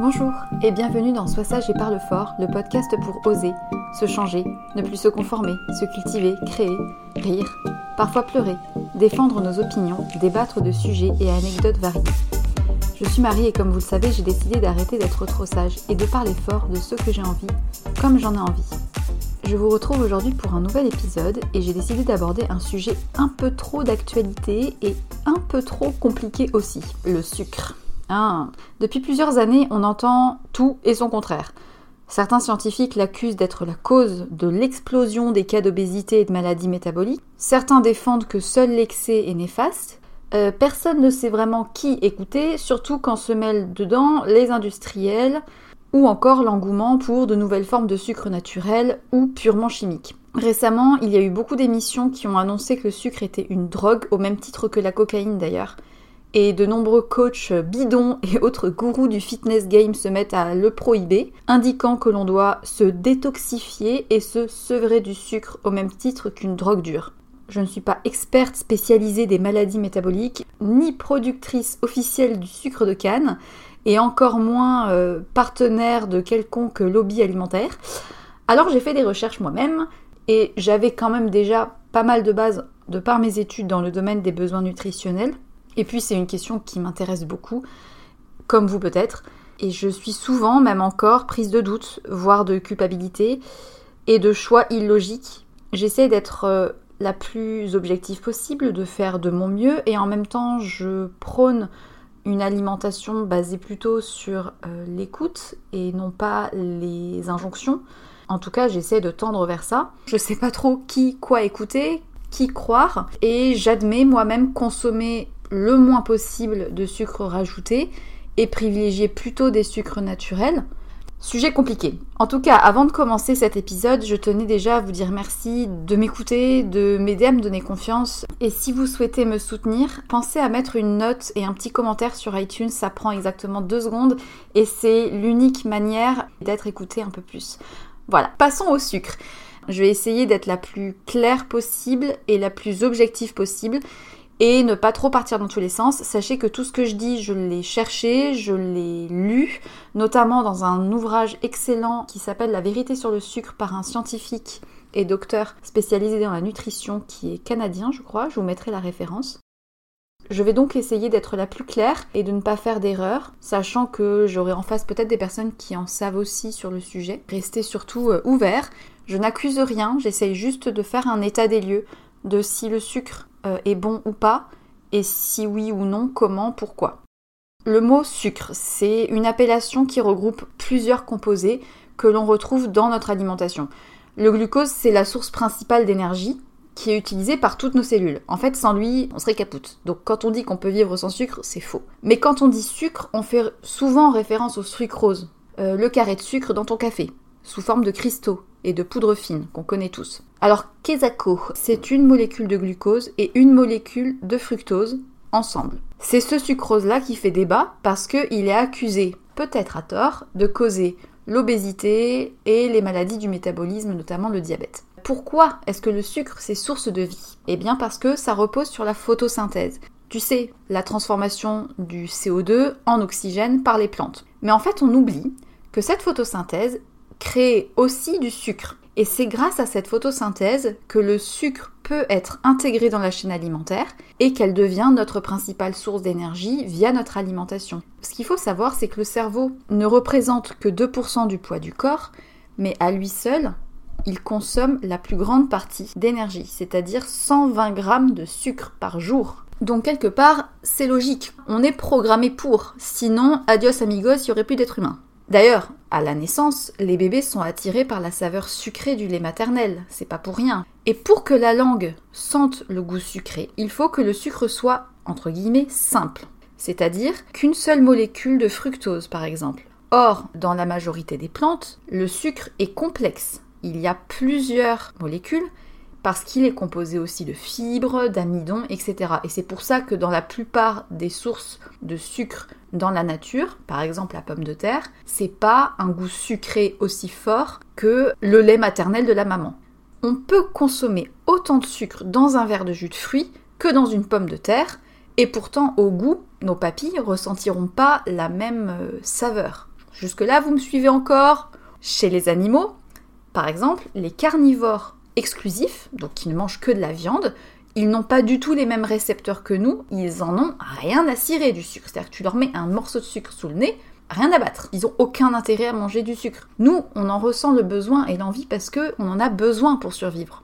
Bonjour et bienvenue dans Sois sage et parle fort, le podcast pour oser, se changer, ne plus se conformer, se cultiver, créer, rire, parfois pleurer, défendre nos opinions, débattre de sujets et anecdotes variés. Je suis Marie et comme vous le savez, j'ai décidé d'arrêter d'être trop sage et de parler fort de ce que j'ai envie, comme j'en ai envie. Je vous retrouve aujourd'hui pour un nouvel épisode et j'ai décidé d'aborder un sujet un peu trop d'actualité et un peu trop compliqué aussi, le sucre. Ah. Depuis plusieurs années, on entend tout et son contraire. Certains scientifiques l'accusent d'être la cause de l'explosion des cas d'obésité et de maladies métaboliques. Certains défendent que seul l'excès est néfaste. Euh, personne ne sait vraiment qui écouter, surtout quand se mêlent dedans les industriels ou encore l'engouement pour de nouvelles formes de sucre naturel ou purement chimiques. Récemment, il y a eu beaucoup d'émissions qui ont annoncé que le sucre était une drogue, au même titre que la cocaïne d'ailleurs et de nombreux coachs bidons et autres gourous du fitness game se mettent à le prohiber, indiquant que l'on doit se détoxifier et se sevrer du sucre au même titre qu'une drogue dure. Je ne suis pas experte spécialisée des maladies métaboliques, ni productrice officielle du sucre de canne, et encore moins euh, partenaire de quelconque lobby alimentaire. Alors j'ai fait des recherches moi-même, et j'avais quand même déjà pas mal de bases de par mes études dans le domaine des besoins nutritionnels, et puis c'est une question qui m'intéresse beaucoup, comme vous peut-être, et je suis souvent, même encore, prise de doute, voire de culpabilité, et de choix illogiques. J'essaie d'être euh, la plus objective possible, de faire de mon mieux, et en même temps je prône une alimentation basée plutôt sur euh, l'écoute et non pas les injonctions. En tout cas, j'essaie de tendre vers ça. Je sais pas trop qui, quoi écouter, qui croire, et j'admets moi-même consommer le moins possible de sucre rajouté et privilégier plutôt des sucres naturels. Sujet compliqué. En tout cas, avant de commencer cet épisode, je tenais déjà à vous dire merci de m'écouter, de m'aider à me donner confiance. Et si vous souhaitez me soutenir, pensez à mettre une note et un petit commentaire sur iTunes. Ça prend exactement deux secondes et c'est l'unique manière d'être écouté un peu plus. Voilà, passons au sucre. Je vais essayer d'être la plus claire possible et la plus objective possible et ne pas trop partir dans tous les sens. Sachez que tout ce que je dis, je l'ai cherché, je l'ai lu, notamment dans un ouvrage excellent qui s'appelle La vérité sur le sucre par un scientifique et docteur spécialisé dans la nutrition qui est canadien, je crois. Je vous mettrai la référence. Je vais donc essayer d'être la plus claire et de ne pas faire d'erreurs, sachant que j'aurai en face peut-être des personnes qui en savent aussi sur le sujet. Restez surtout euh, ouverts. Je n'accuse rien, j'essaye juste de faire un état des lieux de si le sucre euh, est bon ou pas, et si oui ou non, comment, pourquoi. Le mot sucre, c'est une appellation qui regroupe plusieurs composés que l'on retrouve dans notre alimentation. Le glucose, c'est la source principale d'énergie qui est utilisée par toutes nos cellules. En fait, sans lui, on serait capoute. Donc quand on dit qu'on peut vivre sans sucre, c'est faux. Mais quand on dit sucre, on fait souvent référence au sucrose, euh, le carré de sucre dans ton café, sous forme de cristaux et de poudre fine qu'on connaît tous. Alors quesaco, c'est une molécule de glucose et une molécule de fructose ensemble. C'est ce sucrose-là qui fait débat parce qu'il est accusé, peut-être à tort, de causer l'obésité et les maladies du métabolisme, notamment le diabète. Pourquoi est-ce que le sucre c'est source de vie? Eh bien parce que ça repose sur la photosynthèse. Tu sais, la transformation du CO2 en oxygène par les plantes. Mais en fait, on oublie que cette photosynthèse crée aussi du sucre. Et c'est grâce à cette photosynthèse que le sucre peut être intégré dans la chaîne alimentaire et qu'elle devient notre principale source d'énergie via notre alimentation. Ce qu'il faut savoir, c'est que le cerveau ne représente que 2% du poids du corps, mais à lui seul, il consomme la plus grande partie d'énergie, c'est-à-dire 120 grammes de sucre par jour. Donc quelque part, c'est logique, on est programmé pour, sinon, adios amigos, il n'y aurait plus d'êtres humains. D'ailleurs, à la naissance, les bébés sont attirés par la saveur sucrée du lait maternel, c'est pas pour rien. Et pour que la langue sente le goût sucré, il faut que le sucre soit, entre guillemets, simple. C'est-à-dire qu'une seule molécule de fructose, par exemple. Or, dans la majorité des plantes, le sucre est complexe. Il y a plusieurs molécules parce qu'il est composé aussi de fibres, d'amidon, etc. Et c'est pour ça que dans la plupart des sources de sucre dans la nature, par exemple la pomme de terre, c'est pas un goût sucré aussi fort que le lait maternel de la maman. On peut consommer autant de sucre dans un verre de jus de fruits que dans une pomme de terre, et pourtant au goût, nos papilles ressentiront pas la même euh, saveur. Jusque-là, vous me suivez encore? Chez les animaux, par exemple, les carnivores exclusifs, donc qui ne mangent que de la viande, ils n'ont pas du tout les mêmes récepteurs que nous, ils en ont rien à cirer du sucre. C'est-à-dire que tu leur mets un morceau de sucre sous le nez, rien à battre. Ils ont aucun intérêt à manger du sucre. Nous, on en ressent le besoin et l'envie parce que on en a besoin pour survivre.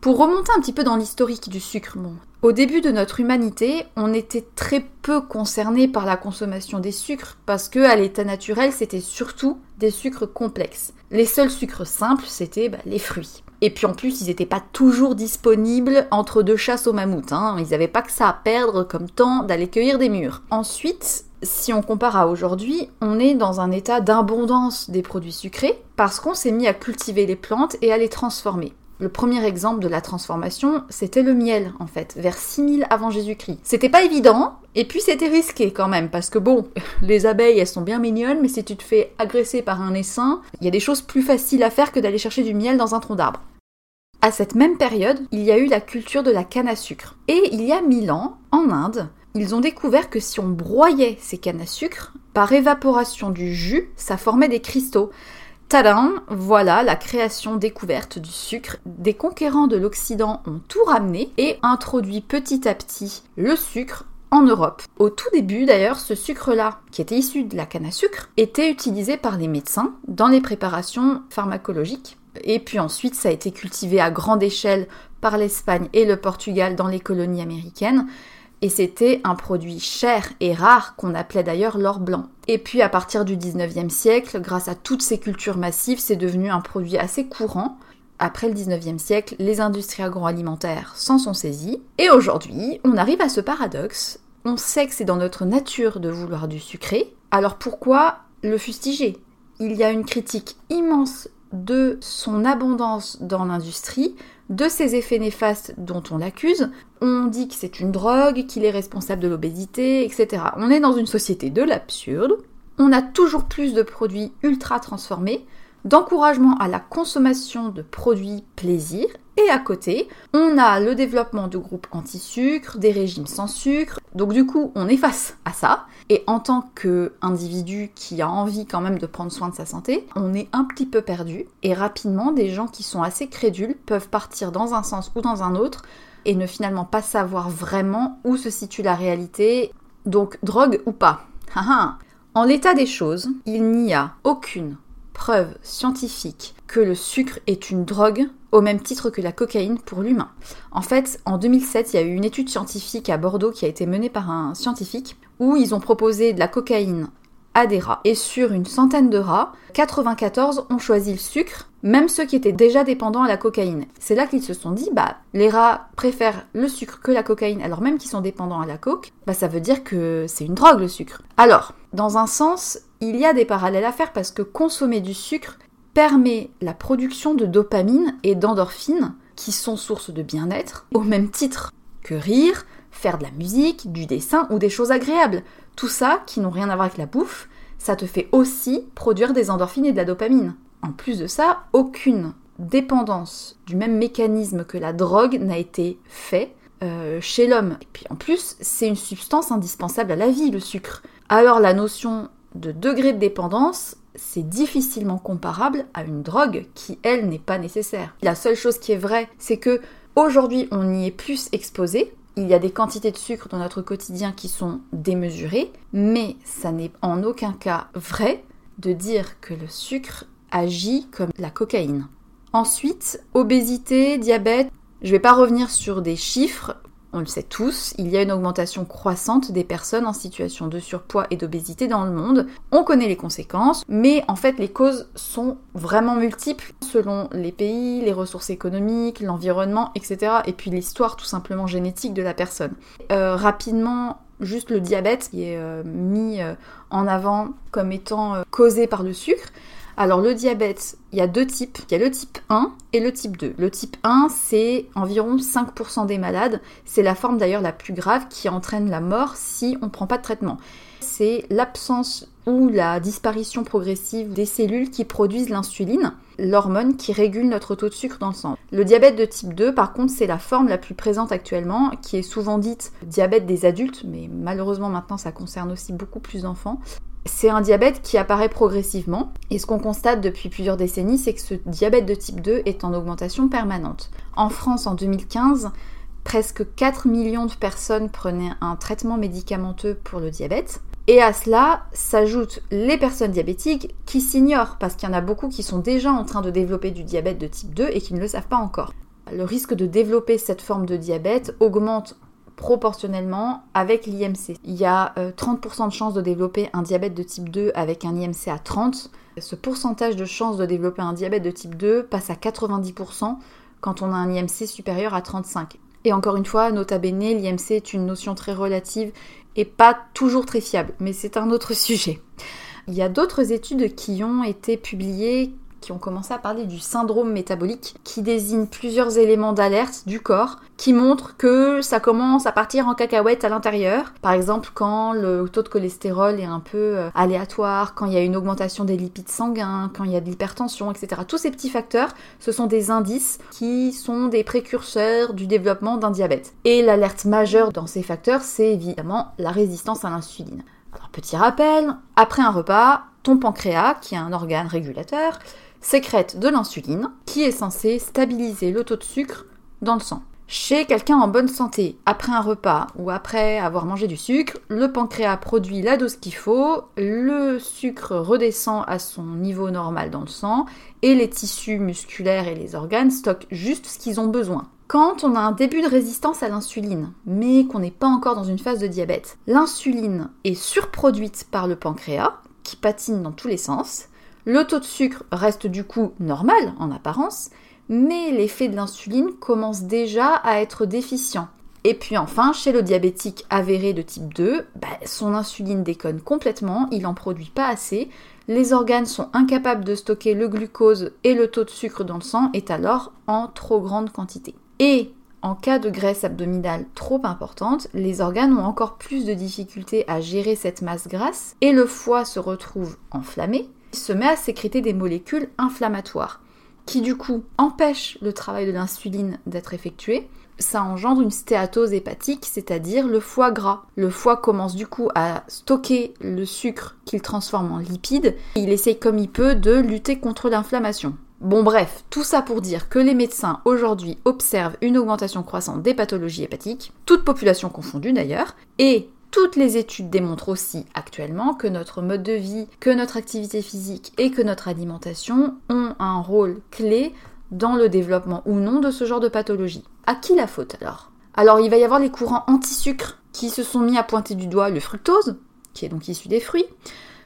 Pour remonter un petit peu dans l'historique du sucre, au début de notre humanité, on était très peu concerné par la consommation des sucres parce que à l'état naturel, c'était surtout des sucres complexes. Les seuls sucres simples, c'était bah, les fruits. Et puis en plus, ils n'étaient pas toujours disponibles entre deux chasses au mammouth. Hein. Ils n'avaient pas que ça à perdre comme temps d'aller cueillir des mûres. Ensuite, si on compare à aujourd'hui, on est dans un état d'abondance des produits sucrés parce qu'on s'est mis à cultiver les plantes et à les transformer. Le premier exemple de la transformation, c'était le miel, en fait, vers 6000 avant Jésus-Christ. C'était pas évident, et puis c'était risqué quand même, parce que bon, les abeilles, elles sont bien mignonnes, mais si tu te fais agresser par un essaim, il y a des choses plus faciles à faire que d'aller chercher du miel dans un tronc d'arbre. À cette même période, il y a eu la culture de la canne à sucre. Et il y a 1000 ans, en Inde, ils ont découvert que si on broyait ces cannes à sucre, par évaporation du jus, ça formait des cristaux. Tadam, voilà la création découverte du sucre. Des conquérants de l'Occident ont tout ramené et introduit petit à petit le sucre en Europe. Au tout début d'ailleurs, ce sucre-là, qui était issu de la canne à sucre, était utilisé par les médecins dans les préparations pharmacologiques. Et puis ensuite, ça a été cultivé à grande échelle par l'Espagne et le Portugal dans les colonies américaines et c'était un produit cher et rare qu'on appelait d'ailleurs l'or blanc. Et puis à partir du 19e siècle, grâce à toutes ces cultures massives, c'est devenu un produit assez courant. Après le 19e siècle, les industries agroalimentaires s'en sont saisies. Et aujourd'hui, on arrive à ce paradoxe. On sait que c'est dans notre nature de vouloir du sucré. Alors pourquoi le fustiger? Il y a une critique immense de son abondance dans l'industrie, de ses effets néfastes dont on l'accuse. On dit que c'est une drogue, qu'il est responsable de l'obésité, etc. On est dans une société de l'absurde. On a toujours plus de produits ultra transformés, d'encouragement à la consommation de produits plaisir et à côté, on a le développement de groupes anti-sucre, des régimes sans sucre. Donc du coup, on est face à ça. Et en tant qu'individu qui a envie quand même de prendre soin de sa santé, on est un petit peu perdu. Et rapidement, des gens qui sont assez crédules peuvent partir dans un sens ou dans un autre et ne finalement pas savoir vraiment où se situe la réalité. Donc drogue ou pas? en l'état des choses, il n'y a aucune preuve scientifique que le sucre est une drogue au même titre que la cocaïne pour l'humain. En fait, en 2007, il y a eu une étude scientifique à Bordeaux qui a été menée par un scientifique où ils ont proposé de la cocaïne à des rats. Et sur une centaine de rats, 94 ont choisi le sucre, même ceux qui étaient déjà dépendants à la cocaïne. C'est là qu'ils se sont dit, bah, les rats préfèrent le sucre que la cocaïne, alors même qu'ils sont dépendants à la coke, bah, ça veut dire que c'est une drogue le sucre. Alors, dans un sens, il y a des parallèles à faire parce que consommer du sucre permet la production de dopamine et d'endorphine qui sont sources de bien-être, au même titre que rire, faire de la musique, du dessin ou des choses agréables. Tout ça, qui n'ont rien à voir avec la bouffe, ça te fait aussi produire des endorphines et de la dopamine. En plus de ça, aucune dépendance du même mécanisme que la drogue n'a été faite euh, chez l'homme. Et puis en plus, c'est une substance indispensable à la vie, le sucre. Alors la notion de degré de dépendance, c'est difficilement comparable à une drogue qui, elle, n'est pas nécessaire. La seule chose qui est vraie, c'est que aujourd'hui, on y est plus exposé. Il y a des quantités de sucre dans notre quotidien qui sont démesurées, mais ça n'est en aucun cas vrai de dire que le sucre agit comme la cocaïne. Ensuite, obésité, diabète, je ne vais pas revenir sur des chiffres on le sait tous, il y a une augmentation croissante des personnes en situation de surpoids et d'obésité dans le monde. On connaît les conséquences, mais en fait les causes sont vraiment multiples selon les pays, les ressources économiques, l'environnement, etc. Et puis l'histoire tout simplement génétique de la personne. Euh, rapidement, juste le diabète qui est euh, mis euh, en avant comme étant causé par le sucre. Alors le diabète, il y a deux types. Il y a le type 1 et le type 2. Le type 1, c'est environ 5% des malades. C'est la forme d'ailleurs la plus grave qui entraîne la mort si on ne prend pas de traitement. C'est l'absence ou la disparition progressive des cellules qui produisent l'insuline, l'hormone qui régule notre taux de sucre dans le sang. Le diabète de type 2, par contre, c'est la forme la plus présente actuellement, qui est souvent dite diabète des adultes, mais malheureusement maintenant ça concerne aussi beaucoup plus d'enfants. C'est un diabète qui apparaît progressivement et ce qu'on constate depuis plusieurs décennies, c'est que ce diabète de type 2 est en augmentation permanente. En France, en 2015, presque 4 millions de personnes prenaient un traitement médicamenteux pour le diabète. Et à cela s'ajoutent les personnes diabétiques qui s'ignorent parce qu'il y en a beaucoup qui sont déjà en train de développer du diabète de type 2 et qui ne le savent pas encore. Le risque de développer cette forme de diabète augmente proportionnellement avec l'IMC. Il y a 30% euh, de chances de développer un diabète de type 2 avec un IMC à 30. Ce pourcentage de chances de développer un diabète de type 2 passe à 90% quand on a un IMC supérieur à 35. Et encore une fois, nota bene, l'IMC est une notion très relative et pas toujours très fiable, mais c'est un autre sujet. Il y a d'autres études qui ont été publiées qui ont commencé à parler du syndrome métabolique, qui désigne plusieurs éléments d'alerte du corps, qui montrent que ça commence à partir en cacahuète à l'intérieur. Par exemple, quand le taux de cholestérol est un peu euh, aléatoire, quand il y a une augmentation des lipides sanguins, quand il y a de l'hypertension, etc. Tous ces petits facteurs, ce sont des indices qui sont des précurseurs du développement d'un diabète. Et l'alerte majeure dans ces facteurs, c'est évidemment la résistance à l'insuline. Alors, petit rappel, après un repas, ton pancréas, qui est un organe régulateur, sécrète de l'insuline qui est censée stabiliser le taux de sucre dans le sang. Chez quelqu'un en bonne santé, après un repas ou après avoir mangé du sucre, le pancréas produit la dose qu'il faut, le sucre redescend à son niveau normal dans le sang et les tissus musculaires et les organes stockent juste ce qu'ils ont besoin. Quand on a un début de résistance à l'insuline, mais qu'on n'est pas encore dans une phase de diabète, l'insuline est surproduite par le pancréas, qui patine dans tous les sens, le taux de sucre reste du coup normal en apparence, mais l'effet de l'insuline commence déjà à être déficient. Et puis enfin, chez le diabétique avéré de type 2, bah, son insuline déconne complètement, il n'en produit pas assez, les organes sont incapables de stocker le glucose et le taux de sucre dans le sang est alors en trop grande quantité. Et en cas de graisse abdominale trop importante, les organes ont encore plus de difficultés à gérer cette masse grasse et le foie se retrouve enflammé, se met à sécréter des molécules inflammatoires qui du coup empêchent le travail de l'insuline d'être effectué. Ça engendre une stéatose hépatique, c'est-à-dire le foie gras. Le foie commence du coup à stocker le sucre qu'il transforme en lipides. Il essaye comme il peut de lutter contre l'inflammation. Bon bref, tout ça pour dire que les médecins aujourd'hui observent une augmentation croissante des pathologies hépatiques, toute population confondue d'ailleurs, et toutes les études démontrent aussi actuellement que notre mode de vie, que notre activité physique et que notre alimentation ont un rôle clé dans le développement ou non de ce genre de pathologie. À qui la faute alors? Alors il va y avoir les courants anti-sucre qui se sont mis à pointer du doigt le fructose, qui est donc issu des fruits,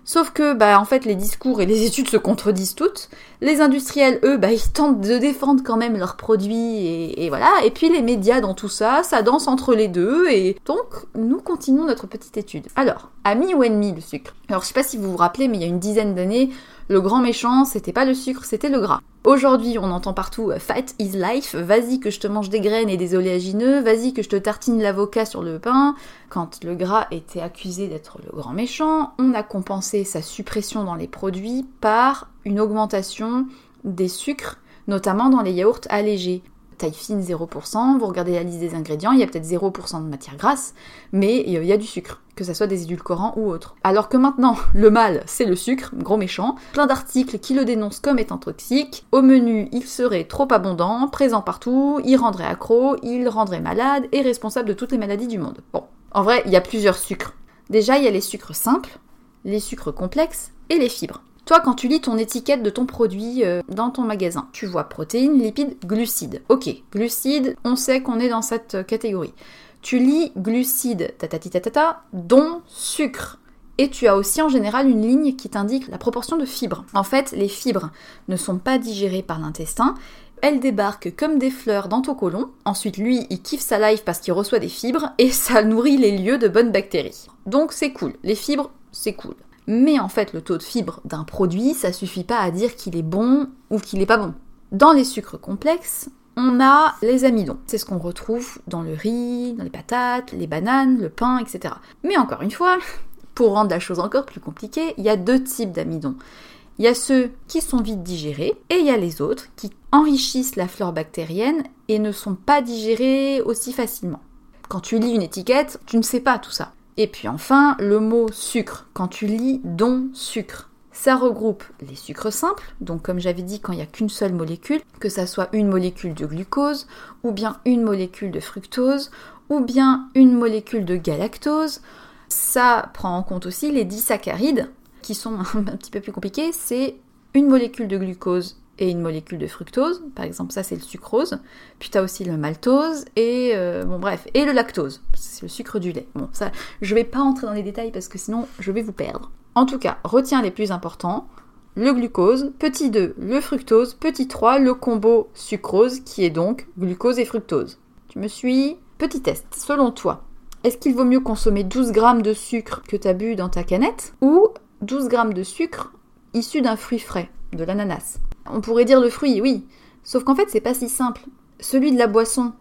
Sauf que, bah, en fait, les discours et les études se contredisent toutes. Les industriels, eux, bah, ils tentent de défendre quand même leurs produits et, voilà. Et puis les médias dans tout ça, ça danse entre les deux et donc nous continuons notre petite étude. Alors, ami ou ennemi le sucre? Alors, je sais pas si vous vous rappelez, mais il y a une dizaine d'années, le grand méchant, c'était pas le sucre, c'était le gras. Aujourd'hui, on entend partout euh, Fat is life, vas-y que je te mange des graines et des oléagineux, vas-y que je te tartine l'avocat sur le pain. Quand le gras était accusé d'être le grand méchant, on a compensé sa suppression dans les produits par une augmentation des sucres, notamment dans les yaourts allégés taille fine 0%, vous regardez la liste des ingrédients, il y a peut-être 0% de matière grasse, mais il y a du sucre, que ce soit des édulcorants ou autres. Alors que maintenant, le mal, c'est le sucre, gros méchant, plein d'articles qui le dénoncent comme étant toxique, au menu, il serait trop abondant, présent partout, il rendrait accro, il rendrait malade et responsable de toutes les maladies du monde. Bon, en vrai, il y a plusieurs sucres. Déjà, il y a les sucres simples, les sucres complexes et les fibres. Toi, quand tu lis ton étiquette de ton produit euh, dans ton magasin, tu vois protéines, lipides, glucides. Ok, glucides, on sait qu'on est dans cette euh, catégorie. Tu lis glucides, tatati tatata, dont sucre. Et tu as aussi en général une ligne qui t'indique la proportion de fibres. En fait, les fibres ne sont pas digérées par l'intestin, elles débarquent comme des fleurs dans ton côlon. Ensuite, lui, il kiffe sa life parce qu'il reçoit des fibres et ça nourrit les lieux de bonnes bactéries. Donc c'est cool. Les fibres, c'est cool. Mais en fait, le taux de fibres d'un produit, ça suffit pas à dire qu'il est bon ou qu'il est pas bon. Dans les sucres complexes, on a les amidons. C'est ce qu'on retrouve dans le riz, dans les patates, les bananes, le pain, etc. Mais encore une fois, pour rendre la chose encore plus compliquée, il y a deux types d'amidons. Il y a ceux qui sont vite digérés et il y a les autres qui enrichissent la flore bactérienne et ne sont pas digérés aussi facilement. Quand tu lis une étiquette, tu ne sais pas tout ça. Et puis enfin, le mot sucre. Quand tu lis don sucre, ça regroupe les sucres simples, donc comme j'avais dit quand il n'y a qu'une seule molécule, que ça soit une molécule de glucose, ou bien une molécule de fructose, ou bien une molécule de galactose. Ça prend en compte aussi les disaccharides, qui sont un petit peu plus compliqués. C'est une molécule de glucose et une molécule de fructose. Par exemple, ça c'est le sucrose. Puis tu as aussi le maltose et euh, bon bref, et le lactose, c'est le sucre du lait. Bon, ça je vais pas entrer dans les détails parce que sinon je vais vous perdre. En tout cas, retiens les plus importants. Le glucose, petit 2, le fructose, petit 3, le combo sucrose qui est donc glucose et fructose. Tu me suis Petit test, selon toi, est-ce qu'il vaut mieux consommer 12 grammes de sucre que tu as bu dans ta canette ou 12 grammes de sucre issu d'un fruit frais, de l'ananas? On pourrait dire le fruit, oui. Sauf qu'en fait, c'est pas si simple. Celui de la boisson,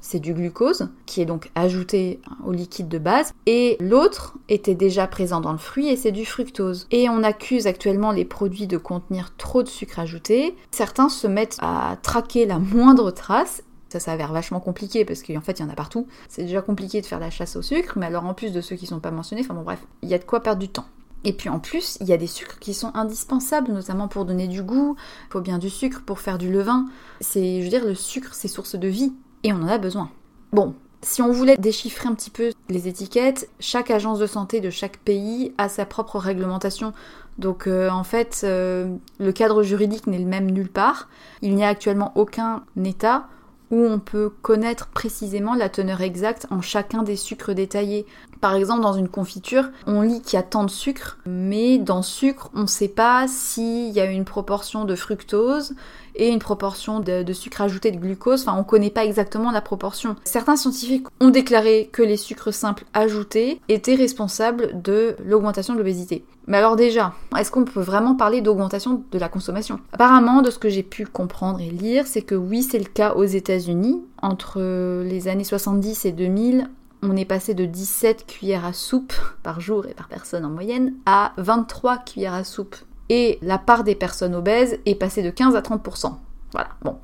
c'est du glucose, qui est donc ajouté au liquide de base, et l'autre était déjà présent dans le fruit et c'est du fructose. Et on accuse actuellement les produits de contenir trop de sucre ajouté. Certains se mettent à traquer la moindre trace. Ça s'avère vachement compliqué parce qu'en fait il y en a partout. C'est déjà compliqué de faire la chasse au sucre, mais alors en plus de ceux qui sont pas mentionnés, enfin bon bref, il y a de quoi perdre du temps. Et puis en plus, il y a des sucres qui sont indispensables, notamment pour donner du goût. Il faut bien du sucre pour faire du levain. C'est, je veux dire, le sucre, c'est source de vie et on en a besoin. Bon, si on voulait déchiffrer un petit peu les étiquettes, chaque agence de santé de chaque pays a sa propre réglementation. Donc euh, en fait, euh, le cadre juridique n'est le même nulle part. Il n'y a actuellement aucun État où on peut connaître précisément la teneur exacte en chacun des sucres détaillés. Par exemple, dans une confiture, on lit qu'il y a tant de sucre, mais dans sucre, on ne sait pas s'il y a une proportion de fructose et une proportion de, sucre ajouté de glucose. Enfin, on ne connaît pas exactement la proportion. Certains scientifiques ont déclaré que les sucres simples ajoutés étaient responsables de l'augmentation de l'obésité. Mais alors déjà, est-ce qu'on peut vraiment parler d'augmentation de la consommation? Apparemment, de ce que j'ai pu comprendre et lire, c'est que oui, c'est le cas aux États-Unis. Entre les années 70 et 2000, on est passé de 17 cuillères à soupe par jour et par personne en moyenne à 23 cuillères à soupe et la part des personnes obèses est passée de 15 à 30%. Voilà, bon.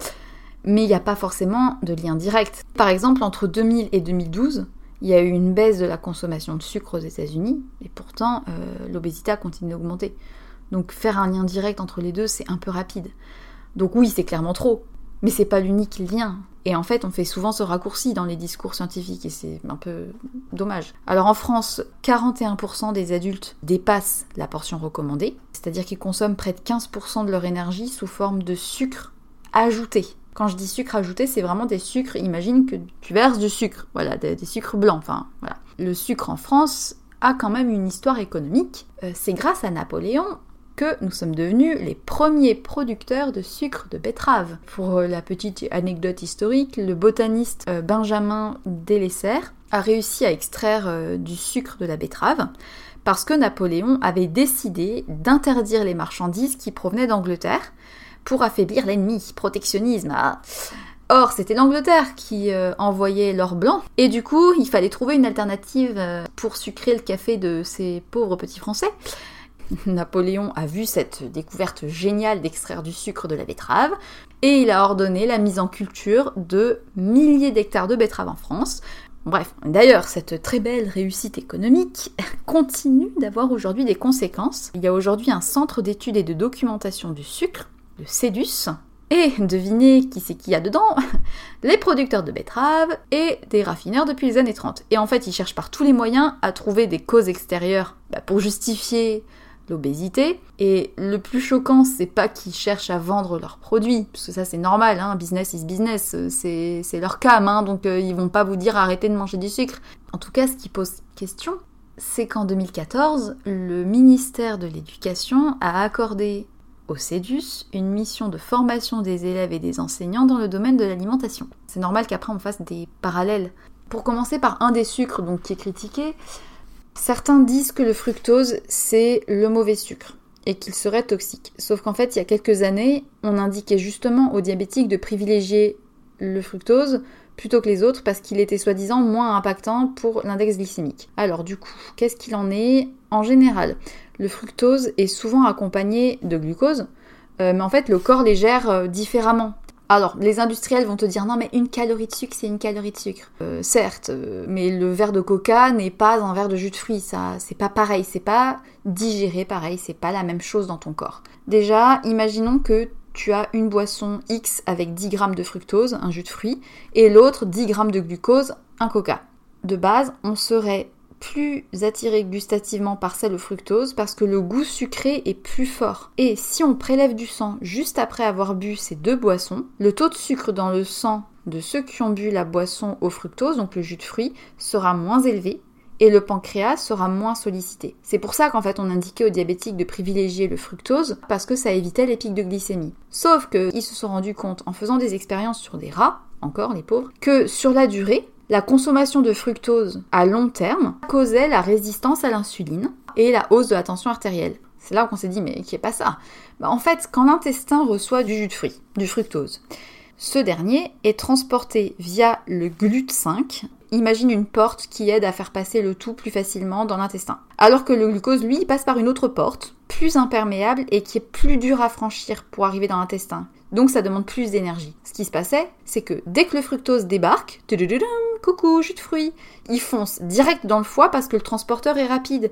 Mais il n'y a pas forcément de lien direct. Par exemple, entre 2000 et 2012, il y a eu une baisse de la consommation de sucre aux États-Unis, et pourtant euh, l'obésité a continué d'augmenter. Donc faire un lien direct entre les deux, c'est un peu rapide. Donc oui, c'est clairement trop, mais c'est pas l'unique lien. Et en fait, on fait souvent ce raccourci dans les discours scientifiques et c'est un peu dommage. Alors en France, 41% des adultes dépassent la portion recommandée, c'est-à-dire qu'ils consomment près de 15% de leur énergie sous forme de sucre ajouté. Quand je dis sucre ajouté, c'est vraiment des sucres, imagine que tu verses du sucre, voilà, des, sucres blancs, enfin voilà. Le sucre en France a quand même une histoire économique. Euh, c'est grâce à Napoléon que nous sommes devenus les premiers producteurs de sucre de betterave. Pour euh, la petite anecdote historique, le botaniste euh, Benjamin Delessert a réussi à extraire euh, du sucre de la betterave parce que Napoléon avait décidé d'interdire les marchandises qui provenaient d'Angleterre pour affaiblir l'ennemi, protectionnisme. Ah. Or, c'était l'Angleterre qui envoyait l'or blanc, et du coup, il fallait trouver une alternative pour sucrer le café de ces pauvres petits Français. Napoléon a vu cette découverte géniale d'extraire du sucre de la betterave et il a ordonné la mise en culture de milliers d'hectares de betteraves en France. Bref, d'ailleurs, cette très belle réussite économique continue d'avoir aujourd'hui des conséquences. Il y a aujourd'hui un centre d'études et de documentation du sucre, le CEDUS, et devinez qui c'est qu'il y a dedans? Les producteurs de betteraves et des raffineurs depuis les années 30. Et en fait, ils cherchent par tous les moyens à trouver des causes extérieures bah, pour justifier l'obésité. Et le plus choquant, c'est pas qu'ils cherchent à vendre leurs produits, parce que ça c'est normal, hein, business is business, c'est leur cam, hein, donc euh, ils vont pas vous dire arrêtez de manger du sucre. En tout cas, ce qui pose question, c'est qu'en 2014, le ministère de l'Éducation a accordé au CEDUS une mission de formation des élèves et des enseignants dans le domaine de l'alimentation. C'est normal qu'après on fasse des parallèles. Pour commencer par un des sucres donc qui est critiqué, Certains disent que le fructose, c'est le mauvais sucre et qu'il serait toxique. Sauf qu'en fait, il y a quelques années, on indiquait justement aux diabétiques de privilégier le fructose plutôt que les autres parce qu'il était soi-disant moins impactant pour l'index glycémique. Alors du coup, qu'est-ce qu'il en est En général, le fructose est souvent accompagné de glucose, euh, mais en fait le corps les gère euh, différemment. Alors, les industriels vont te dire non, mais une calorie de sucre, c'est une calorie de sucre. Euh, certes, euh, mais le verre de coca n'est pas un verre de jus de fruits. Ça, c'est pas pareil. C'est pas digéré pareil. C'est pas la même chose dans ton corps. Déjà, imaginons que tu as une boisson X avec 10 grammes de fructose, un jus de fruits, et l'autre 10 grammes de glucose, un coca. De base, on serait plus attiré gustativement par celle au fructose parce que le goût sucré est plus fort. Et si on prélève du sang juste après avoir bu ces deux boissons, le taux de sucre dans le sang de ceux qui ont bu la boisson au fructose, donc le jus de fruits, sera moins élevé et le pancréas sera moins sollicité. C'est pour ça qu'en fait on indiquait aux diabétiques de privilégier le fructose parce que ça évitait les pics de glycémie. Sauf qu'ils se sont rendus compte en faisant des expériences sur des rats, encore les pauvres, que sur la durée, la consommation de fructose à long terme causait la résistance à l'insuline et la hausse de la tension artérielle. C'est là qu'on s'est dit, mais qui est pas ça? Bah, En fait, quand l'intestin reçoit du jus de fruits, du fructose, ce dernier est transporté via le GLUT5. Imagine une porte qui aide à faire passer le tout plus facilement dans l'intestin. Alors que le glucose, lui, passe par une autre porte, plus imperméable et qui est plus dur à franchir pour arriver dans l'intestin. Donc ça demande plus d'énergie. Ce qui se passait, c'est que dès que le fructose débarque, coucou, jus de fruits, il fonce direct dans le foie parce que le transporteur est rapide.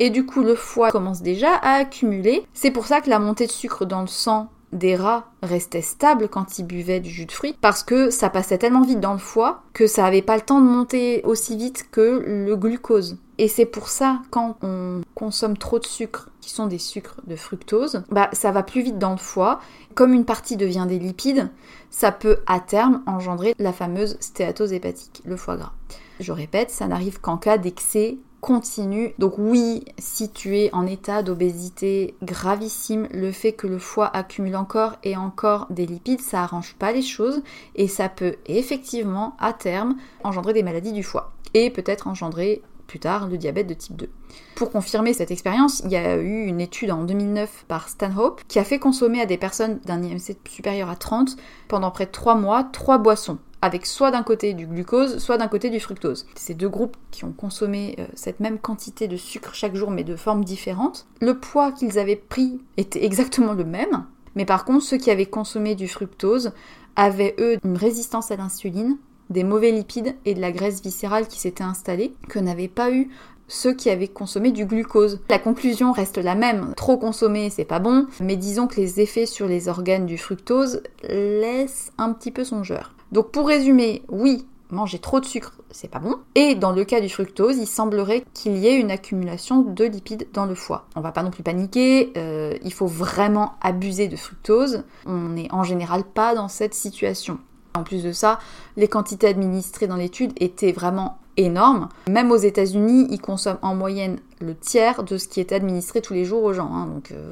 Et du coup, le foie commence déjà à accumuler. C'est pour ça que la montée de sucre dans le sang des rats restait stable quand ils buvaient du jus de fruits parce que ça passait tellement vite dans le foie que ça n'avait pas le temps de monter aussi vite que le glucose. Et c'est pour ça, quand on consomme trop de sucre, qui sont des sucres de fructose, bah ça va plus vite dans le foie. Comme une partie devient des lipides, ça peut à terme engendrer la fameuse stéatose hépatique, le foie gras. Je répète, ça n'arrive qu'en cas d'excès continue. Donc oui, si tu es en état d'obésité gravissime, le fait que le foie accumule encore et encore des lipides, ça arrange pas les choses et ça peut effectivement à terme engendrer des maladies du foie et peut-être engendrer plus tard le diabète de type 2. Pour confirmer cette expérience, il y a eu une étude en 2009 par Stanhope qui a fait consommer à des personnes d'un IMC supérieur à 30 pendant près de 3 mois 3 boissons avec soit d'un côté du glucose, soit d'un côté du fructose. Ces deux groupes qui ont consommé euh, cette même quantité de sucre chaque jour mais de formes différentes, le poids qu'ils avaient pris était exactement le même, mais par contre ceux qui avaient consommé du fructose avaient eux une résistance à l'insuline des mauvais lipides et de la graisse viscérale qui s'était installée, que n'avaient pas eu ceux qui avaient consommé du glucose. La conclusion reste la même, trop consommer c'est pas bon, mais disons que les effets sur les organes du fructose laissent un petit peu songeur. Donc pour résumer, oui, manger trop de sucre, c'est pas bon. Et dans le cas du fructose, il semblerait qu'il y ait une accumulation de lipides dans le foie. On va pas non plus paniquer, euh, il faut vraiment abuser de fructose. On n'est en général pas dans cette situation. En plus de ça, les quantités administrées dans l'étude étaient vraiment énormes. Même aux États-Unis, ils consomment en moyenne le tiers de ce qui est administré tous les jours aux gens. Hein, donc, euh.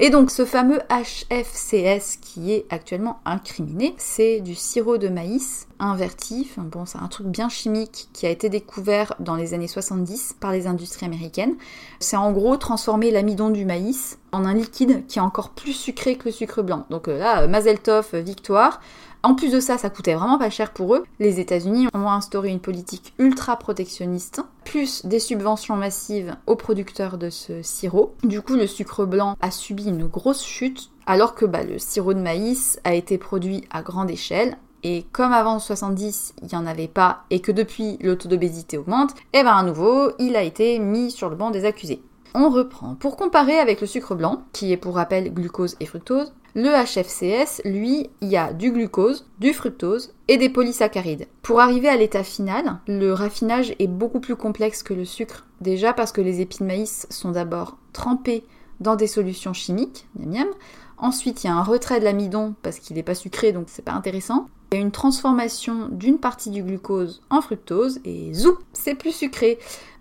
Et donc ce fameux HFCS qui est actuellement incriminé, c'est du sirop de maïs invertif. Bon, c'est un truc bien chimique qui a été découvert dans les années 70 par les industries américaines. C'est en gros transformer l'amidon du maïs en un liquide qui est encore plus sucré que le sucre blanc. Donc euh, là, Mazeltov, victoire. En plus de ça, ça coûtait vraiment pas cher pour eux. Les États-Unis ont instauré une politique ultra protectionniste, plus des subventions massives aux producteurs de ce sirop. Du coup, le sucre blanc a subi une grosse chute, alors que bah, le sirop de maïs a été produit à grande échelle. Et comme avant 70, il n'y en avait pas, et que depuis le taux d'obésité augmente, et eh ben à nouveau, il a été mis sur le banc des accusés. On reprend. Pour comparer avec le sucre blanc, qui est pour rappel glucose et fructose, le HFCS, lui, y a du glucose, du fructose et des polysaccharides. Pour arriver à l'état final, le raffinage est beaucoup plus complexe que le sucre. Déjà parce que les épis de maïs sont d'abord trempés dans des solutions chimiques, miam miam. Ensuite, il y a un retrait de l'amidon parce qu'il n'est pas sucré, donc c'est pas intéressant. Il y a une transformation d'une partie du glucose en fructose et zou, c'est plus sucré.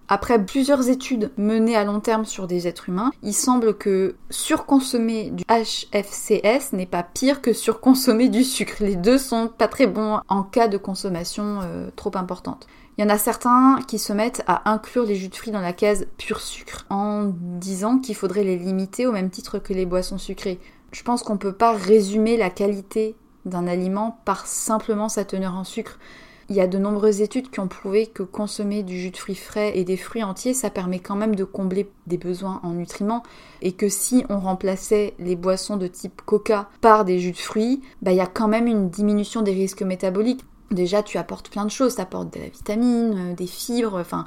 Après plusieurs études menées à long terme sur des êtres humains, il semble que surconsommer du HFCS n'est pas pire que surconsommer du sucre. Les deux sont pas très bons en cas de consommation euh, trop importante. Il y en a certains qui se mettent à inclure les jus de fruits dans la case pur sucre en disant qu'il faudrait les limiter au même titre que les boissons sucrées. Je pense qu'on peut pas résumer la qualité d'un aliment par simplement sa teneur en sucre. Il y a de nombreuses études qui ont prouvé que consommer du jus de fruits frais et des fruits entiers, ça permet quand même de combler des besoins en nutriments et que si on remplaçait les boissons de type coca par des jus de fruits, bah, il y a quand même une diminution des risques métaboliques. Déjà, tu apportes plein de choses, tu apportes de la vitamine, euh, des fibres, enfin,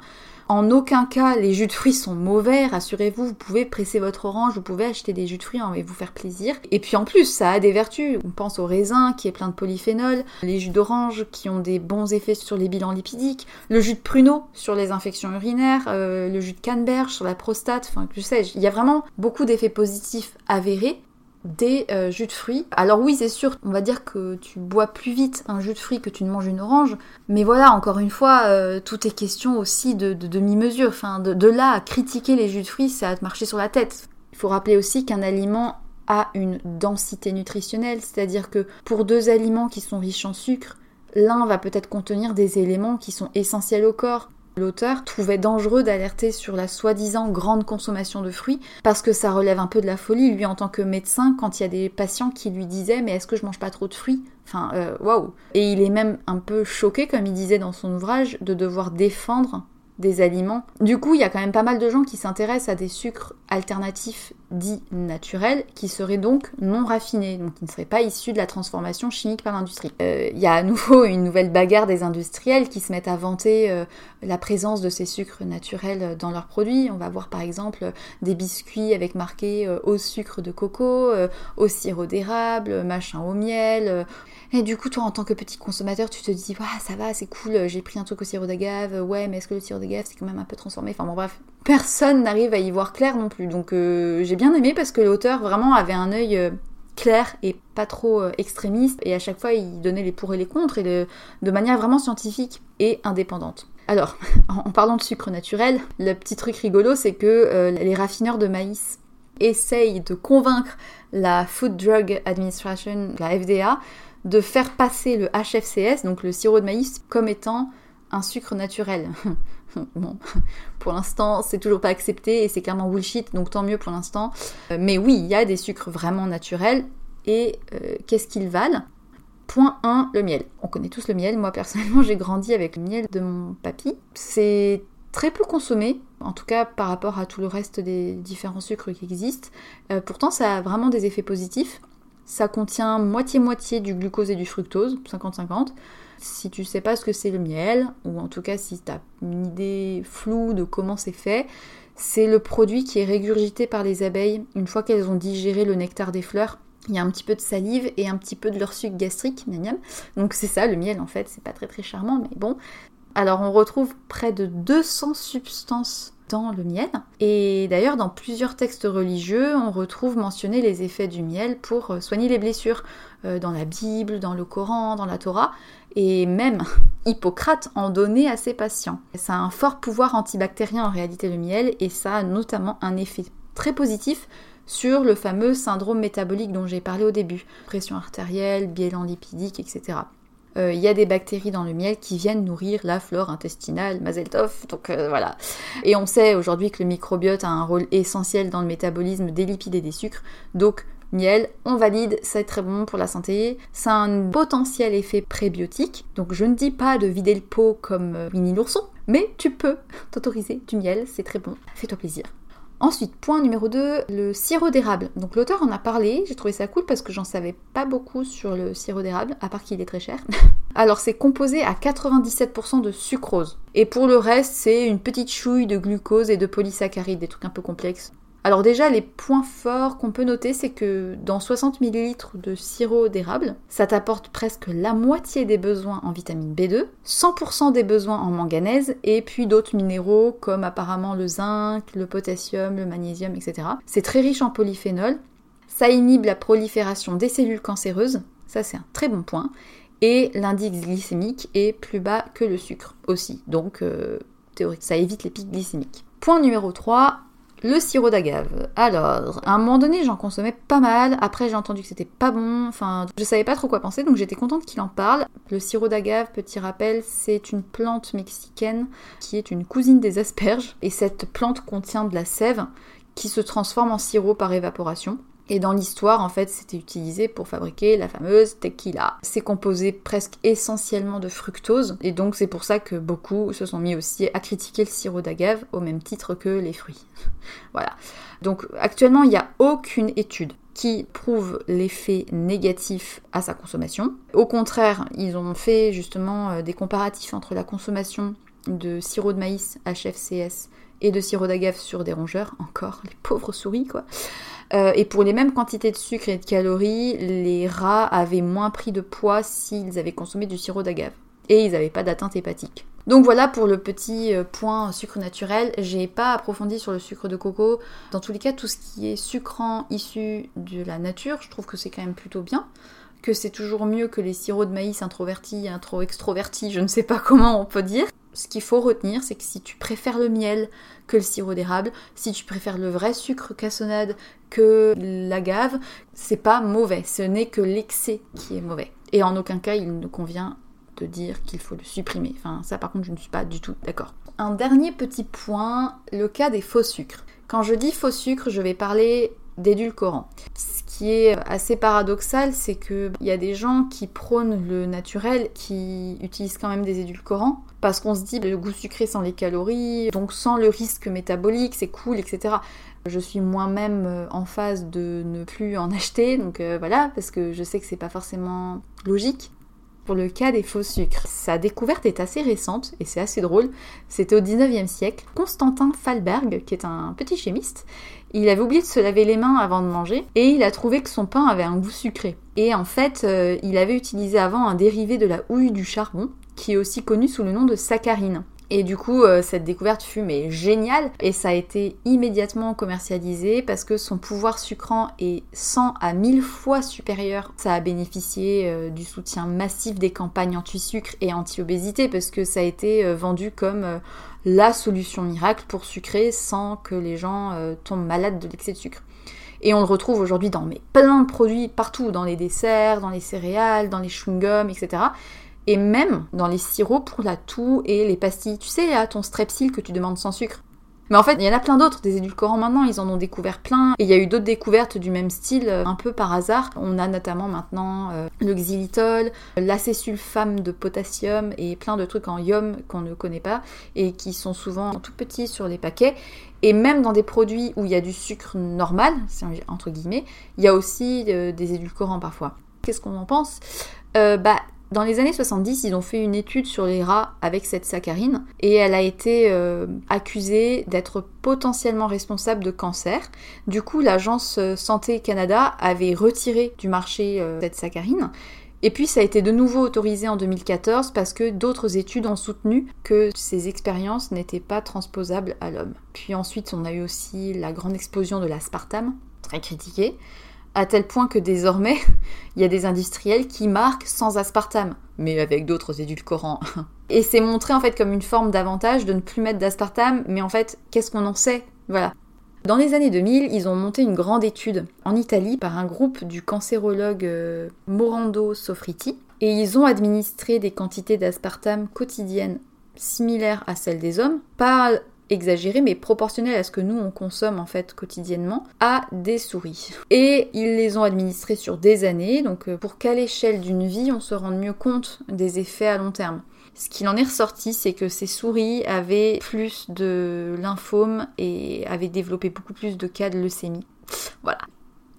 en aucun cas, les jus de fruits sont mauvais. Rassurez-vous, vous pouvez presser votre orange, vous pouvez acheter des jus de fruits et vous faire plaisir. Et puis en plus, ça a des vertus. On pense au raisin qui est plein de polyphénol, les jus d'orange qui ont des bons effets sur les bilans lipidiques, le jus de pruneau sur les infections urinaires, euh, le jus de canneberge sur la prostate. Enfin, tu sais, il y a vraiment beaucoup d'effets positifs avérés des euh, jus de fruits. Alors oui, c'est sûr, on va dire que tu bois plus vite un jus de fruits que tu ne manges une orange, mais voilà, encore une fois, euh, tout est question aussi de, demi-mesure. Enfin, de, de, là à critiquer les jus de fruits, c'est à te marcher sur la tête. Il faut rappeler aussi qu'un aliment a une densité nutritionnelle, c'est-à-dire que pour deux aliments qui sont riches en sucre, l'un va peut-être contenir des éléments qui sont essentiels au corps, L'auteur trouvait dangereux d'alerter sur la soi-disant grande consommation de fruits parce que ça relève un peu de la folie, lui en tant que médecin, quand il y a des patients qui lui disaient mais est-ce que je mange pas trop de fruits? Enfin, euh, waouh. Et il est même un peu choqué, comme il disait dans son ouvrage, de devoir défendre des aliments. Du coup, il y a quand même pas mal de gens qui s'intéressent à des sucres alternatifs dits naturels, qui seraient donc non raffinés, donc qui ne seraient pas issus de la transformation chimique par l'industrie. Euh, il y a à nouveau une nouvelle bagarre des industriels qui se mettent à vanter euh, la présence de ces sucres naturels dans leurs produits. On va voir par exemple des biscuits avec marqué euh, au sucre de coco, au sirop d'érable, machin au miel. Et du coup, toi, en tant que petit consommateur, tu te dis, ah, ça va, c'est cool, j'ai pris un truc au sirop d'agave, ouais, mais est-ce que le sirop d'agave, c'est quand même un peu transformé Enfin bon, bref, personne n'arrive à y voir clair non plus. Donc euh, j'ai bien aimé parce que l'auteur vraiment avait un œil euh, clair et pas trop euh, extrémiste, et à chaque fois, il donnait les pour et les contre, de, manière vraiment scientifique et indépendante. Alors, en parlant de sucre naturel, le petit truc rigolo, c'est que les raffineurs de maïs essayent de convaincre la Food Drug Administration, la FDA, de faire passer le HFCS, donc le sirop de maïs, comme étant un sucre naturel. bon, pour l'instant, c'est toujours pas accepté et c'est clairement bullshit, donc tant mieux pour l'instant. Euh, mais oui, il y a des sucres vraiment naturels. Et euh, qu'est-ce qu'ils valent? Point 1, le miel. On connaît tous le miel. Moi, personnellement, j'ai grandi avec le miel de mon papy. C'est très peu consommé, en tout cas par rapport à tout le reste des différents sucres qui existent. Euh, pourtant, ça a vraiment des effets positifs. Ça contient moitié-moitié du glucose et du fructose, 50-50. Si tu sais pas ce que c'est le miel, ou en tout cas si tu as une idée floue de comment c'est fait, c'est le produit qui est régurgité par les abeilles une fois qu'elles ont digéré le nectar des fleurs. Il y a un petit peu de salive et un petit peu de leur sucre gastrique, Donc c'est ça le miel en fait, c'est pas très très charmant, mais bon. Alors on retrouve près de 200 substances dans le miel. Et d'ailleurs, dans plusieurs textes religieux, on retrouve mentionner les effets du miel pour euh, soigner les blessures. Euh, dans la Bible, dans le Coran, dans la Torah. Et même Hippocrate en donnait à ses patients. Ça a un fort pouvoir antibactérien en réalité le miel et ça a notamment un effet très positif sur le fameux syndrome métabolique dont j'ai parlé au début. Pression artérielle, bilan lipidique, etc. Euh, il y a des bactéries dans le miel qui viennent nourrir la flore intestinale, Mazeltov, donc euh, voilà. Et on sait aujourd'hui que le microbiote a un rôle essentiel dans le métabolisme des lipides et des sucres, donc miel, on valide, c'est très bon pour la santé. Ça a un potentiel effet prébiotique, donc je ne dis pas de vider le pot comme euh, Winnie l'ourson, mais tu peux t'autoriser du miel, c'est très bon, fais-toi plaisir. Ensuite, point numéro 2, le sirop d'érable. Donc l'auteur en a parlé, j'ai trouvé ça cool parce que j'en savais pas beaucoup sur le sirop d'érable, à part qu'il est très cher. Alors c'est composé à 97% de sucrose. Et pour le reste, c'est une petite chouille de glucose et de polysaccharides, des trucs un peu complexes. Alors déjà, les points forts qu'on peut noter, c'est que dans 60 ml de sirop d'érable, ça t'apporte presque la moitié des besoins en vitamine B2, 100% des besoins en manganèse, et puis d'autres minéraux comme apparemment le zinc, le potassium, le magnésium, etc. C'est très riche en polyphénol. Ça inhibe la prolifération des cellules cancéreuses, ça c'est un très bon point. Et l'indice glycémique est plus bas que le sucre aussi, donc euh, théorique, ça évite les pics glycémiques. Point numéro 3, le sirop d'agave. Alors, à un moment donné, j'en consommais pas mal. Après, j'ai entendu que c'était pas bon. Enfin, je savais pas trop quoi penser, donc j'étais contente qu'il en parle. Le sirop d'agave, petit rappel, c'est une plante mexicaine qui est une cousine des asperges. Et cette plante contient de la sève qui se transforme en sirop par évaporation. Et dans l'histoire, en fait, c'était utilisé pour fabriquer la fameuse tequila. C'est composé presque essentiellement de fructose, et donc c'est pour ça que beaucoup se sont mis aussi à critiquer le sirop d'agave au même titre que les fruits. voilà. Donc actuellement, il n'y a aucune étude qui prouve l'effet négatif à sa consommation. Au contraire, ils ont fait justement euh, des comparatifs entre la consommation de sirop de maïs HFCS et de sirop d'agave sur des rongeurs, encore les pauvres souris quoi. Euh, et pour les mêmes quantités de sucre et de calories, les rats avaient moins pris de poids s'ils avaient consommé du sirop d'agave. Et ils n'avaient pas d'atteinte hépatique. Donc voilà pour le petit euh, point sucre naturel. J'ai pas approfondi sur le sucre de coco. Dans tous les cas, tout ce qui est sucrant issu de la nature, je trouve que c'est quand même plutôt bien. Que c'est toujours mieux que les sirops de maïs introvertis, intro extrovertis, je ne sais pas comment on peut dire ce qu'il faut retenir, c'est que si tu préfères le miel que le sirop d'érable, si tu préfères le vrai sucre cassonade que l'agave, c'est pas mauvais. Ce n'est que l'excès qui est mauvais. Et en aucun cas, il ne convient de dire qu'il faut le supprimer. Enfin, ça par contre, je ne suis pas du tout d'accord. Un dernier petit point, le cas des faux sucres. Quand je dis faux sucre, je vais parler d'édulcorants. Qui est assez paradoxal, c'est qu'il y a des gens qui prônent le naturel, qui utilisent quand même des édulcorants, parce qu'on se dit le goût sucré sans les calories, donc sans le risque métabolique, c'est cool, etc. Je suis moi-même euh, en phase de ne plus en acheter, donc euh, voilà, parce que je sais que c'est pas forcément logique. Pour le cas des faux sucres, sa découverte est assez récente et c'est assez drôle. C'était au 19e siècle. Constantin Falberg, qui est un petit chimiste, il avait oublié de se laver les mains avant de manger et il a trouvé que son pain avait un goût sucré. Et en fait, euh, il avait utilisé avant un dérivé de la houille du charbon, qui est aussi connu sous le nom de saccharine. Et du coup, euh, cette découverte fut mais géniale et ça a été immédiatement commercialisé parce que son pouvoir sucrant est 100 à 1000 fois supérieur. Ça a bénéficié euh, du soutien massif des campagnes anti-sucre et anti-obésité parce que ça a été euh, vendu comme la solution miracle pour sucrer sans que les gens tombent malades de l'excès de sucre. Et on le retrouve aujourd'hui dans mais, plein de produits partout, dans les desserts, dans les céréales, dans les chewing-gums, etc et même dans les sirops pour la toux et les pastilles. Tu sais, là, ton strepsil que tu demandes sans sucre. Mais en fait, il y en a plein d'autres, des édulcorants maintenant, ils en ont découvert plein. Et il y a eu d'autres découvertes du même style, euh, un peu par hasard. On a notamment maintenant euh, le xylitol, l'acésulfame de potassium et plein de trucs en ium qu'on ne connaît pas et qui sont souvent tout petits sur les paquets. Et même dans des produits où il y a du sucre normal, entre guillemets, il y a aussi euh, des édulcorants parfois. Qu'est-ce qu'on en pense? Bah, dans les années 70, ils ont fait une étude sur les rats avec cette saccharine et elle a été euh, accusée d'être potentiellement responsable de cancer. Du coup, l'agence euh, Santé Canada avait retiré du marché euh, cette saccharine. Et puis ça a été de nouveau autorisé en 2014 parce que d'autres études ont soutenu que ces expériences n'étaient pas transposables à l'homme. Puis ensuite, on a eu aussi la grande explosion de l'aspartame, très critiquée à tel point que désormais, il y a des industriels qui marquent sans aspartame, mais avec d'autres édulcorants. Et c'est montré en fait comme une forme d'avantage de ne plus mettre d'aspartame, mais en fait, qu'est-ce qu'on en sait? Voilà. Dans les années 2000, ils ont monté une grande étude en Italie par un groupe du cancérologue euh, Morando Sofriti, et ils ont administré des quantités d'aspartame quotidiennes similaires à celles des hommes, pas exagéré mais proportionnel à ce que nous on consomme en fait quotidiennement à des souris. Et ils les ont administrés sur des années, donc euh, pour qu'à l'échelle d'une vie on se rende mieux compte des effets à long terme. Ce qu'il en est ressorti, c'est que ces souris avaient plus de lymphome et avaient développé beaucoup plus de cas de leucémie. Voilà.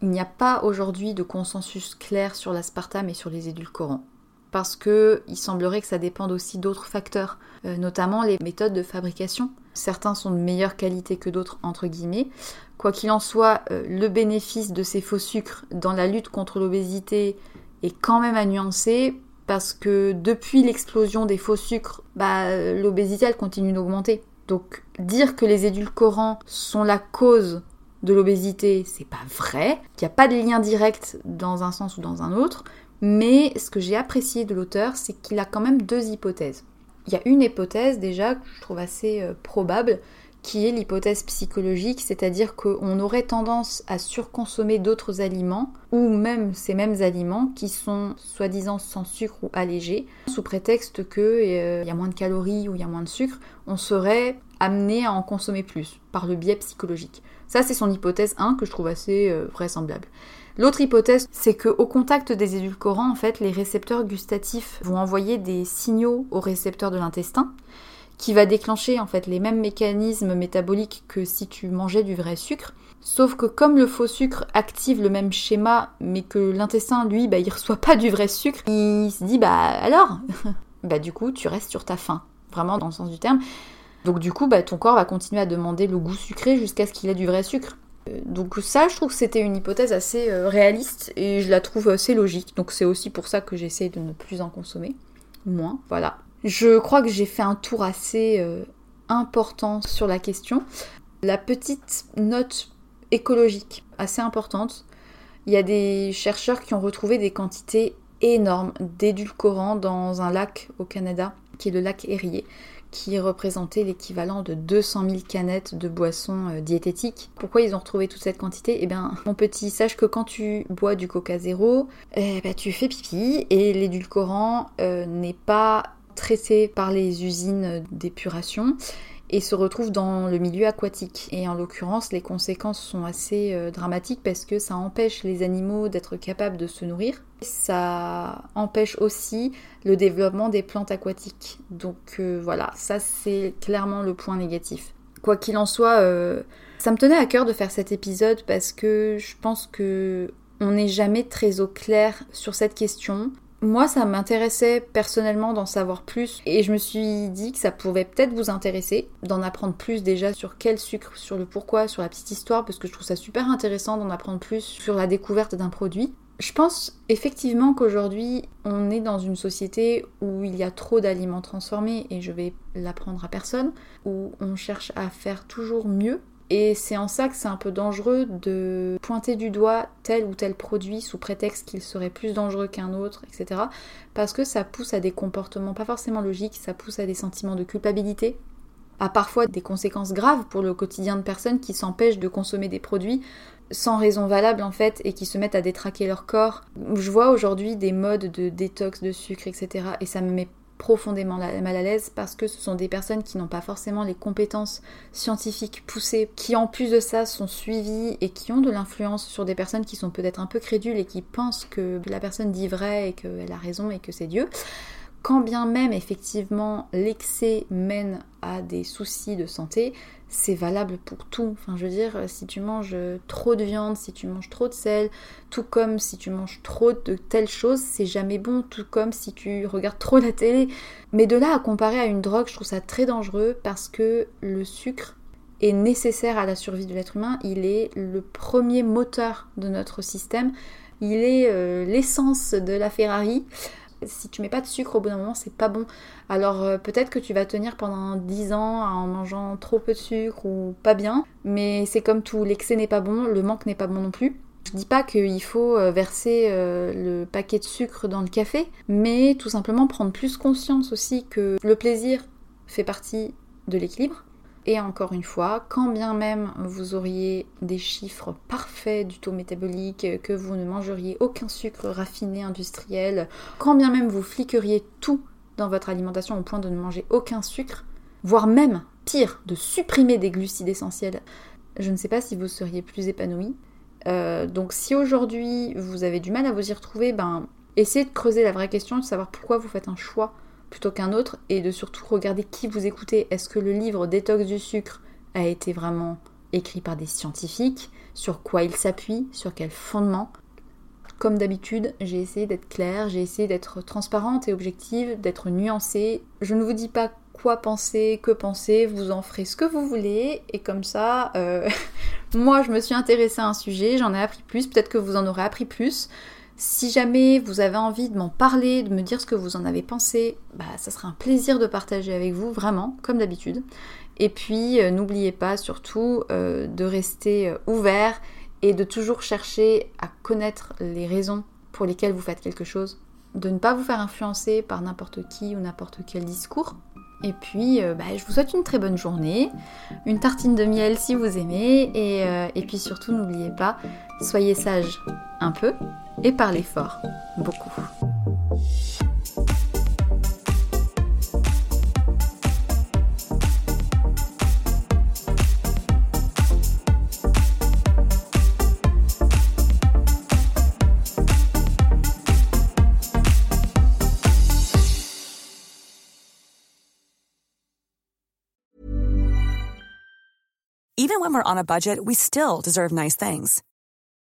Il n'y a pas aujourd'hui de consensus clair sur l'aspartame et sur les édulcorants parce que il semblerait que ça dépende aussi d'autres facteurs, euh, notamment les méthodes de fabrication. Certains sont de meilleure qualité que d'autres, entre guillemets. Quoi qu'il en soit, euh, le bénéfice de ces faux sucres dans la lutte contre l'obésité est quand même à nuancer parce que depuis l'explosion des faux sucres, bah, l'obésité elle continue d'augmenter. Donc dire que les édulcorants sont la cause de l'obésité, c'est pas vrai. Il n'y a pas de lien direct dans un sens ou dans un autre. Mais ce que j'ai apprécié de l'auteur, c'est qu'il a quand même deux hypothèses. Il y a une hypothèse déjà que je trouve assez euh, probable, qui est l'hypothèse psychologique, c'est-à-dire qu'on aurait tendance à surconsommer d'autres aliments, ou même ces mêmes aliments qui sont soi-disant sans sucre ou allégés, sous prétexte qu'il euh, y a moins de calories ou il y a moins de sucre, on serait amené à en consommer plus, par le biais psychologique. Ça, c'est son hypothèse 1 que je trouve assez euh, vraisemblable. L'autre hypothèse, c'est qu'au contact des édulcorants, en fait, les récepteurs gustatifs vont envoyer des signaux aux récepteurs de l'intestin, qui va déclencher en fait les mêmes mécanismes métaboliques que si tu mangeais du vrai sucre. Sauf que comme le faux sucre active le même schéma, mais que l'intestin, lui, bah, il reçoit pas du vrai sucre, il se dit, bah alors Bah du coup, tu restes sur ta faim, vraiment dans le sens du terme. Donc du coup, bah, ton corps va continuer à demander le goût sucré jusqu'à ce qu'il ait du vrai sucre. Euh, donc ça, je trouve que c'était une hypothèse assez euh, réaliste et je la trouve assez logique. Donc c'est aussi pour ça que j'essaie de ne plus en consommer. Moins, voilà. Je crois que j'ai fait un tour assez euh, important sur la question. La petite note écologique, assez importante. Il y a des chercheurs qui ont retrouvé des quantités énormes d'édulcorants dans un lac au Canada, qui est le lac Erie qui représentait l'équivalent de 200 000 canettes de boissons euh, diététiques. Pourquoi ils ont retrouvé toute cette quantité? Eh bien, mon petit, sache que quand tu bois du Coca Zéro, eh ben, tu fais pipi et l'édulcorant euh, n'est pas traité par les usines d'épuration et se retrouve dans le milieu aquatique. Et en l'occurrence, les conséquences sont assez euh, dramatiques parce que ça empêche les animaux d'être capables de se nourrir. Ça empêche aussi le développement des plantes aquatiques. Donc euh, voilà, ça c'est clairement le point négatif. Quoi qu'il en soit, euh, ça me tenait à cœur de faire cet épisode parce que je pense que on n'est jamais très au clair sur cette question. Moi, ça m'intéressait personnellement d'en savoir plus et je me suis dit que ça pouvait peut-être vous intéresser, d'en apprendre plus déjà sur quel sucre, sur le pourquoi, sur la petite histoire, parce que je trouve ça super intéressant d'en apprendre plus sur la découverte d'un produit. Je pense effectivement qu'aujourd'hui, on est dans une société où il y a trop d'aliments transformés, et je vais l'apprendre à personne, où on cherche à faire toujours mieux et c'est en ça que c'est un peu dangereux de pointer du doigt tel ou tel produit sous prétexte qu'il serait plus dangereux qu'un autre, etc. Parce que ça pousse à des comportements pas forcément logiques, ça pousse à des sentiments de culpabilité, à parfois des conséquences graves pour le quotidien de personnes qui s'empêchent de consommer des produits sans raison valable en fait et qui se mettent à détraquer leur corps. Je vois aujourd'hui des modes de détox de sucre, etc. Et ça me met profondément mal à l'aise parce que ce sont des personnes qui n'ont pas forcément les compétences scientifiques poussées, qui en plus de ça sont suivies et qui ont de l'influence sur des personnes qui sont peut-être un peu crédules et qui pensent que la personne dit vrai et qu'elle a raison et que c'est Dieu. Quand bien même effectivement l'excès mène à des soucis de santé, c'est valable pour tout. Enfin, je veux dire, si tu manges trop de viande, si tu manges trop de sel, tout comme si tu manges trop de telles choses, c'est jamais bon, tout comme si tu regardes trop la télé. Mais de là à comparer à une drogue, je trouve ça très dangereux parce que le sucre est nécessaire à la survie de l'être humain, il est le premier moteur de notre système, il est euh, l'essence de la Ferrari si tu mets pas de sucre au bout d'un moment, c'est pas bon. Alors euh, peut-être que tu vas tenir pendant 10 ans en mangeant trop peu de sucre ou pas bien, mais c'est comme tout, l'excès n'est pas bon, le manque n'est pas bon non plus. Je dis pas qu'il faut euh, verser euh, le paquet de sucre dans le café, mais tout simplement prendre plus conscience aussi que le plaisir fait partie de l'équilibre et encore une fois, quand bien même vous auriez des chiffres parfaits du taux métabolique, que vous ne mangeriez aucun sucre raffiné industriel, quand bien même vous fliqueriez tout dans votre alimentation au point de ne manger aucun sucre, voire même, pire, de supprimer des glucides essentiels, je ne sais pas si vous seriez plus épanoui. Euh, donc si aujourd'hui vous avez du mal à vous y retrouver, ben essayez de creuser la vraie question, de savoir pourquoi vous faites un choix plutôt qu'un autre et de surtout regarder qui vous écoutez. Est-ce que le livre Détox du sucre a été vraiment écrit par des scientifiques? Sur quoi il s'appuie? Sur quel fondement? Comme d'habitude, j'ai essayé d'être claire, j'ai essayé d'être transparente et objective, d'être nuancée. Je ne vous dis pas quoi penser, que penser, vous en ferez ce que vous voulez, et comme ça, euh, moi je me suis intéressée à un sujet, j'en ai appris plus, peut-être que vous en aurez appris plus. Si jamais vous avez envie de m'en parler, de me dire ce que vous en avez pensé, bah ça sera un plaisir de partager avec vous, vraiment, comme d'habitude. Et puis euh, n'oubliez pas surtout euh, de rester ouvert et de toujours chercher à connaître les raisons pour lesquelles vous faites quelque chose, de ne pas vous faire influencer par n'importe qui ou n'importe quel discours. Et puis, euh, bah, je vous souhaite une très bonne journée, une tartine de miel si vous aimez, euh, et puis surtout n'oubliez pas, soyez sage un peu et parlez fort beaucoup. Even when we're on a budget, we still deserve nice things.